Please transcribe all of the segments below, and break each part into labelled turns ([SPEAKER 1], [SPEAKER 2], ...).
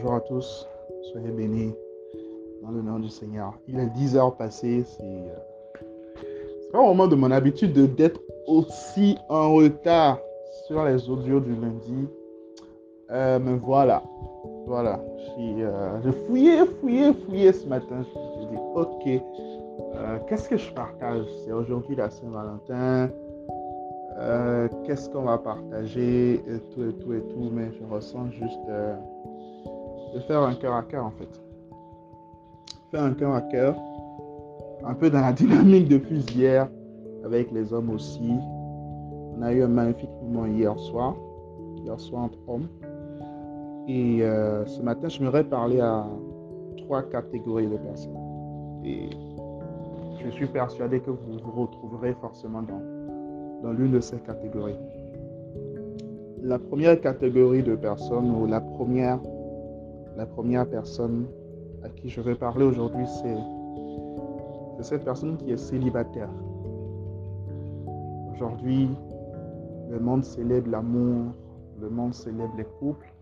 [SPEAKER 1] Bonjour à tous, soyez bénis dans le nom du Seigneur. Il est 10 heures passées, c'est euh, pas vraiment de mon habitude d'être aussi en retard sur les audios du lundi. Euh, mais voilà, voilà, j'ai euh, fouillé, fouillé, fouillé ce matin. Je me dit, ok, qu'est-ce que je partage? C'est aujourd'hui la Saint-Valentin. qu'est-ce qu'on va partager? Et tout et tout et tout, mais je ressens juste de faire un cœur à cœur en fait. Faire un cœur à cœur, un peu dans la dynamique depuis hier, avec les hommes aussi. On a eu un magnifique moment hier soir, hier soir entre hommes. Et euh, ce matin, je voudrais parler à trois catégories de personnes. Et je suis persuadé que vous vous retrouverez forcément dans, dans l'une de ces catégories. La première catégorie de personnes, ou la première la première personne à qui je vais parler aujourd'hui, c'est cette personne qui est célibataire. Aujourd'hui, le monde célèbre l'amour, le monde célèbre les couples,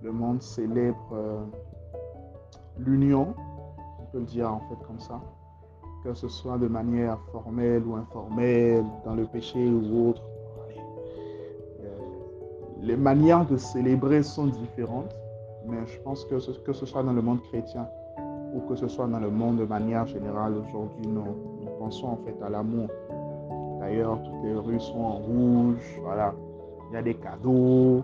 [SPEAKER 1] le monde célèbre euh, l'union, on peut le dire en fait comme ça, que ce soit de manière formelle ou informelle, dans le péché ou autre. Euh, les manières de célébrer sont différentes. Mais je pense que ce, que ce soit dans le monde chrétien ou que ce soit dans le monde de manière générale, aujourd'hui, nous, pensons en fait à l'amour. D'ailleurs, toutes les rues sont en rouge, voilà. Il y a des cadeaux,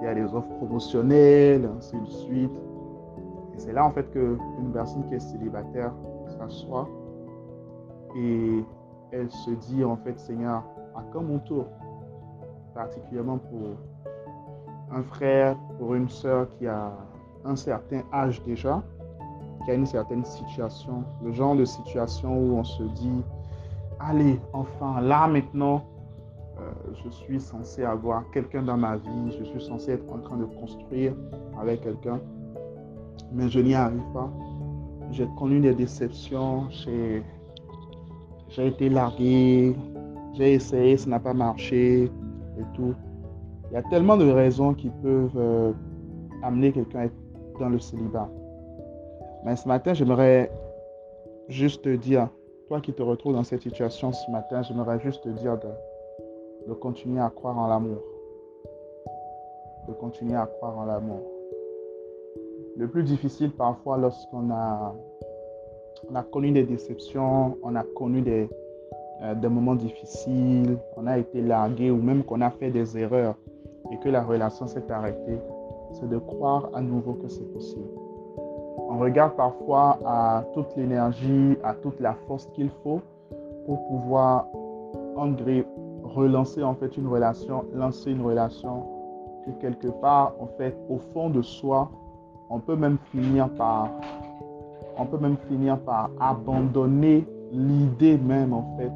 [SPEAKER 1] il y a des offres promotionnelles, ainsi de suite. Et c'est là en fait qu'une personne qui est célibataire s'assoit et elle se dit en fait, Seigneur, à quand mon tour Particulièrement pour un frère, pour une soeur qui a un certain âge déjà, qui a une certaine situation, le genre de situation où on se dit, allez, enfin, là maintenant, euh, je suis censé avoir quelqu'un dans ma vie, je suis censé être en train de construire avec quelqu'un, mais je n'y arrive pas. J'ai connu des déceptions, j'ai été largué, j'ai essayé, ça n'a pas marché et tout. Il y a tellement de raisons qui peuvent euh, amener quelqu'un à être dans le célibat. Mais ce matin, j'aimerais juste te dire, toi qui te retrouves dans cette situation ce matin, j'aimerais juste te dire de, de continuer à croire en l'amour. De continuer à croire en l'amour. Le plus difficile parfois lorsqu'on a, on a connu des déceptions, on a connu des, euh, des moments difficiles, on a été largué ou même qu'on a fait des erreurs et que la relation s'est arrêtée, c'est de croire à nouveau que c'est possible. On regarde parfois à toute l'énergie, à toute la force qu'il faut pour pouvoir relancer en fait une relation, lancer une relation que quelque part, en fait, au fond de soi, on peut même finir par, on peut même finir par abandonner l'idée même en fait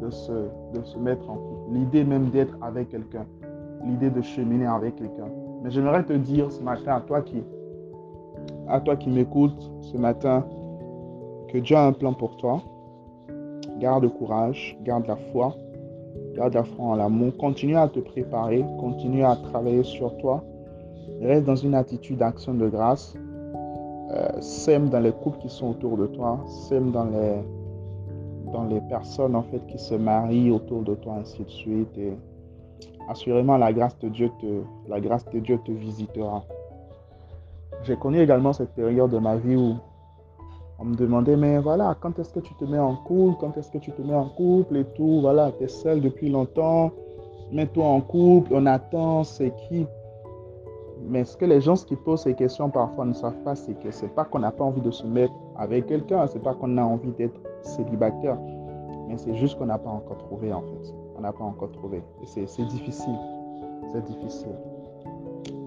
[SPEAKER 1] de se, de se mettre en couple, l'idée même d'être avec quelqu'un l'idée de cheminer avec quelqu'un. Mais j'aimerais te dire ce matin à toi qui, m'écoutes ce matin, que Dieu a un plan pour toi. Garde courage, garde la foi, garde la foi en l'amour. Continue à te préparer, continue à travailler sur toi. Reste dans une attitude d'action de grâce. Euh, sème dans les couples qui sont autour de toi, sème dans les, personnes en fait qui se marient autour de toi, ainsi de suite. Assurément la grâce de Dieu te, la grâce de Dieu te visitera. J'ai connu également cette période de ma vie où on me demandait, mais voilà, quand est-ce que tu te mets en couple, quand est-ce que tu te mets en couple et tout, voilà, tu es seul depuis longtemps, mets-toi en couple, on attend, c'est qui? Mais ce que les gens qui posent ces questions parfois ne savent pas, c'est que c'est pas qu'on n'a pas envie de se mettre avec quelqu'un, c'est pas qu'on a envie d'être célibataire, mais c'est juste qu'on n'a pas encore trouvé en fait on n'a pas encore trouvé. c'est difficile. C'est difficile.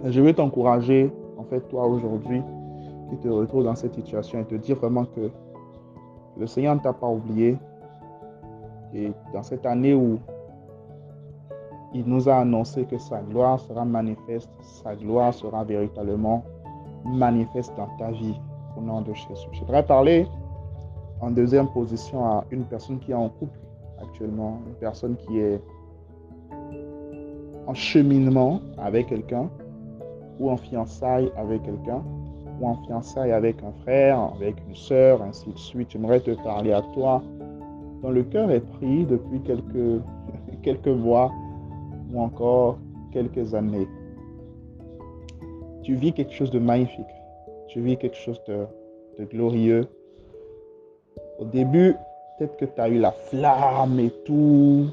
[SPEAKER 1] je veux t'encourager, en fait, toi aujourd'hui, qui te retrouves dans cette situation et te dire vraiment que le Seigneur ne t'a pas oublié. Et dans cette année où il nous a annoncé que sa gloire sera manifeste, sa gloire sera véritablement manifeste dans ta vie au nom de Jésus. Je voudrais parler en deuxième position à une personne qui est en couple actuellement, une personne qui est en cheminement avec quelqu'un. ou en fiançailles avec quelqu'un, ou en fiançailles avec un frère, avec une sœur, ainsi de suite. J'aimerais te parler à toi dont le cœur est pris depuis quelques, quelques mois ou encore quelques années. Tu vis quelque chose de magnifique. Tu vis quelque chose de, de glorieux. Au début, peut-être que tu as eu la flamme et tout.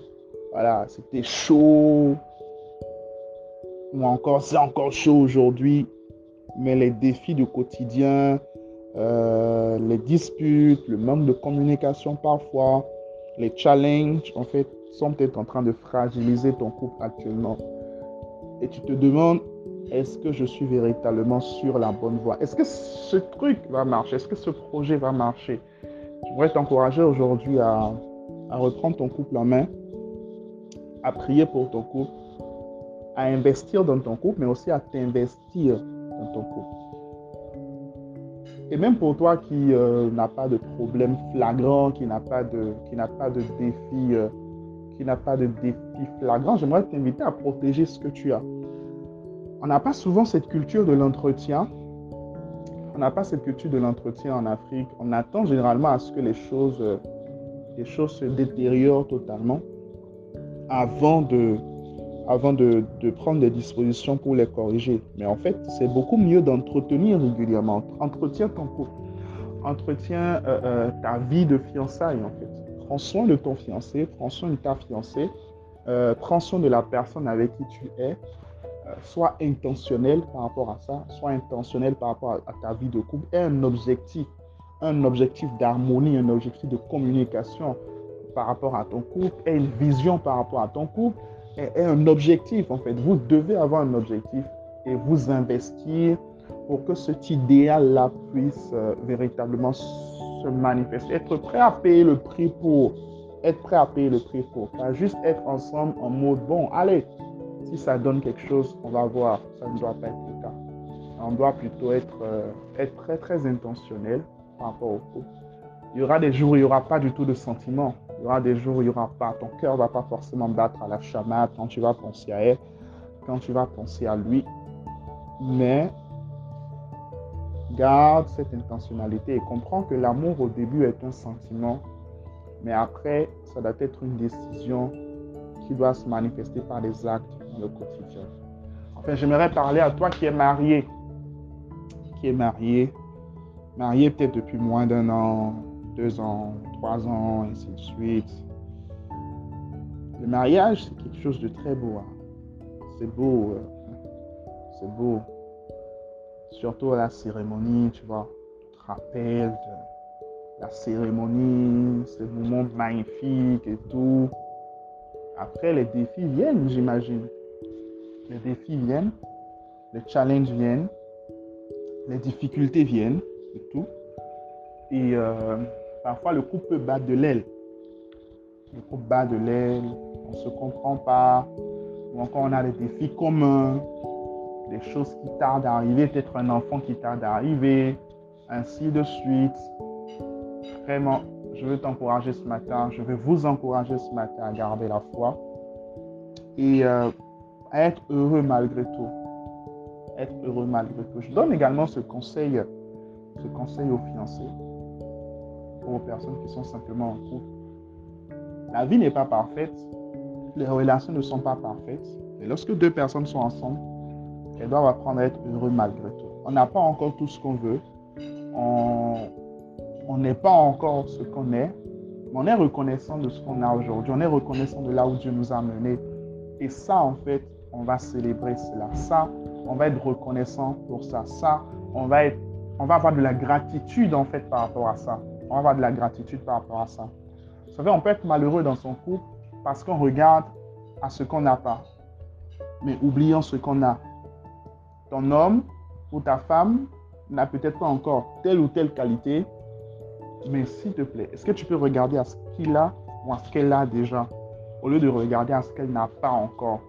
[SPEAKER 1] Voilà, c'était chaud. Ou encore, c'est encore chaud aujourd'hui. Mais les défis du quotidien, euh, les disputes, le manque de communication parfois, les challenges, en fait, sont peut-être en train de fragiliser ton couple actuellement. Et tu te demandes, est-ce que je suis véritablement sur la bonne voie? Est-ce que ce truc va marcher? Est-ce que ce projet va marcher? Je voudrais t'encourager aujourd'hui à, reprendre ton couple en main, à prier pour ton couple, à investir dans ton couple, mais aussi à t'investir dans ton couple. Et même pour toi qui euh, n'a pas de problème flagrant, qui n'a pas de, qui n'a pas de défi, euh, qui n'a pas de défi flagrant, j'aimerais t'inviter à protéger ce que tu as. On n'a pas souvent cette culture de l'entretien. On n'a pas cette culture de l'entretien en Afrique. On attend généralement à ce que les choses, euh, les choses se détériorent totalement avant de, avant de, prendre des dispositions pour les corriger. Mais en fait, c'est beaucoup mieux d'entretenir régulièrement. Entretiens ton couple. Entretiens euh, euh, ta vie de fiançailles, en fait. Prends soin de ton fiancé, prends soin de ta fiancée, prends soin de la personne avec qui tu es. Sois intentionnel par rapport à ça, sois intentionnel par rapport à, ta vie de couple. Et un objectif, un objectif d'harmonie, un objectif de communication par rapport à ton couple, et une vision par rapport à ton couple est, un objectif en fait. Vous devez avoir un objectif et vous investir pour que cet idéal-là puisse euh, véritablement se manifester. Être prêt à payer le prix pour. Être prêt à payer le prix pour. Pas juste être ensemble en mode bon, allez, si ça donne quelque chose, on va voir. Ça ne doit pas être le cas. On doit plutôt être, euh, être très très intentionnel par rapport au couple. Il y aura des jours où il n'y aura pas du tout de sentiments. Il y aura des jours où il n'y aura pas, ton cœur ne va pas forcément battre à la chamade quand tu vas penser à elle, quand tu vas penser à lui. Mais garde cette intentionnalité et comprends que l'amour au début est un sentiment, mais après, ça doit être une décision qui doit se manifester par des actes le quotidien. Enfin, j'aimerais parler à toi qui es marié, qui est marié, marié peut-être depuis moins d'un an, deux ans, trois ans, ainsi de suite. Le mariage, c'est quelque chose de très beau. Hein. C'est beau. Euh, c'est beau. Surtout la cérémonie, tu vois. Tu te rappelles la cérémonie, ce moment magnifique et tout. Après, les défis viennent, j'imagine. Les défis viennent, les challenges viennent, les difficultés viennent et tout. Et euh, Parfois, le couple peut battre de l'aile. Le couple bat de l'aile, on ne se comprend pas, ou encore on a des défis communs, des choses qui tardent à arriver, peut-être un enfant qui tarde à arriver, ainsi de suite. Vraiment, je veux t'encourager ce matin, je veux vous encourager ce matin à garder la foi et euh, à être heureux malgré tout. Être heureux malgré tout. Je donne également ce conseil, ce conseil aux fiancés aux personnes qui sont simplement en couple. La vie n'est pas parfaite, les relations ne sont pas parfaites. Et lorsque deux personnes sont ensemble, elles doivent apprendre à être heureux malgré tout. On n'a pas encore tout ce qu'on veut. On n'est pas encore ce qu'on est. Mais on est reconnaissant de ce qu'on a aujourd'hui. On est reconnaissant de là où Dieu nous a menés. Et ça, en fait, on va célébrer cela. Ça, on va être reconnaissant pour ça. Ça, on va, avoir de la gratitude, en fait, par rapport à ça on va avoir de la gratitude par rapport à ça. Vous savez, on peut être malheureux dans son couple parce qu'on regarde à ce qu'on n'a pas, mais oublions ce qu'on a. Ton homme ou ta femme n'a peut-être pas encore telle ou telle qualité, mais s'il te plaît, est-ce que tu peux regarder à ce qu'il a ou à ce qu'elle a déjà, au lieu de regarder à ce qu'elle n'a pas encore?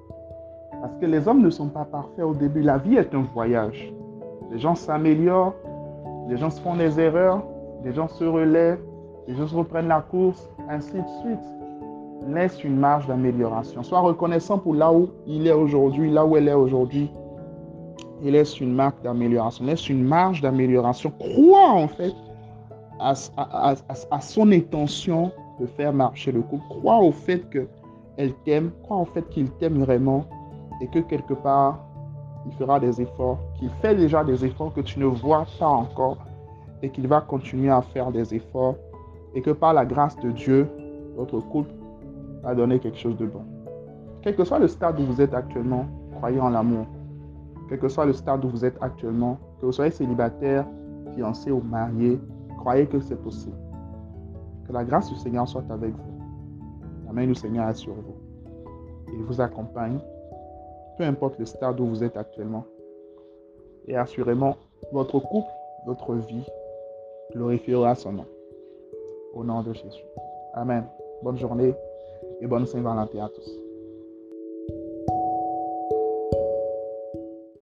[SPEAKER 1] Parce que les hommes ne sont pas parfaits au début. La vie est un voyage. Les gens s'améliorent, les gens se font des erreurs, les gens se relèvent, les gens reprennent la course, ainsi de suite. Laisse une marge d'amélioration. Sois reconnaissant pour là où il est aujourd'hui, là où elle est aujourd'hui. et laisse une marque d'amélioration, laisse une marge d'amélioration. Crois en fait à, à, son intention de faire marcher le couple. Crois au fait qu'elle t'aime, crois au fait qu'il t'aime vraiment et que quelque part, il fera des efforts, qu'il fait déjà des efforts que tu ne vois pas encore et qu'il va continuer à faire des efforts et que par la grâce de Dieu, votre couple va donner quelque chose de bon. Quel que soit le stade où vous êtes actuellement, croyez en l'amour. Quel que soit le stade où vous êtes actuellement, que vous soyez célibataire, fiancé ou marié, croyez que c'est possible. Que la grâce du Seigneur soit avec vous. La main du Seigneur est sur vous. Il vous accompagne, peu importe le stade où vous êtes actuellement. Et assurément, votre couple, votre vie glorifiera son nom. Au nom de Jésus. Amen. Bonne journée et bonne Saint-Valentin à tous.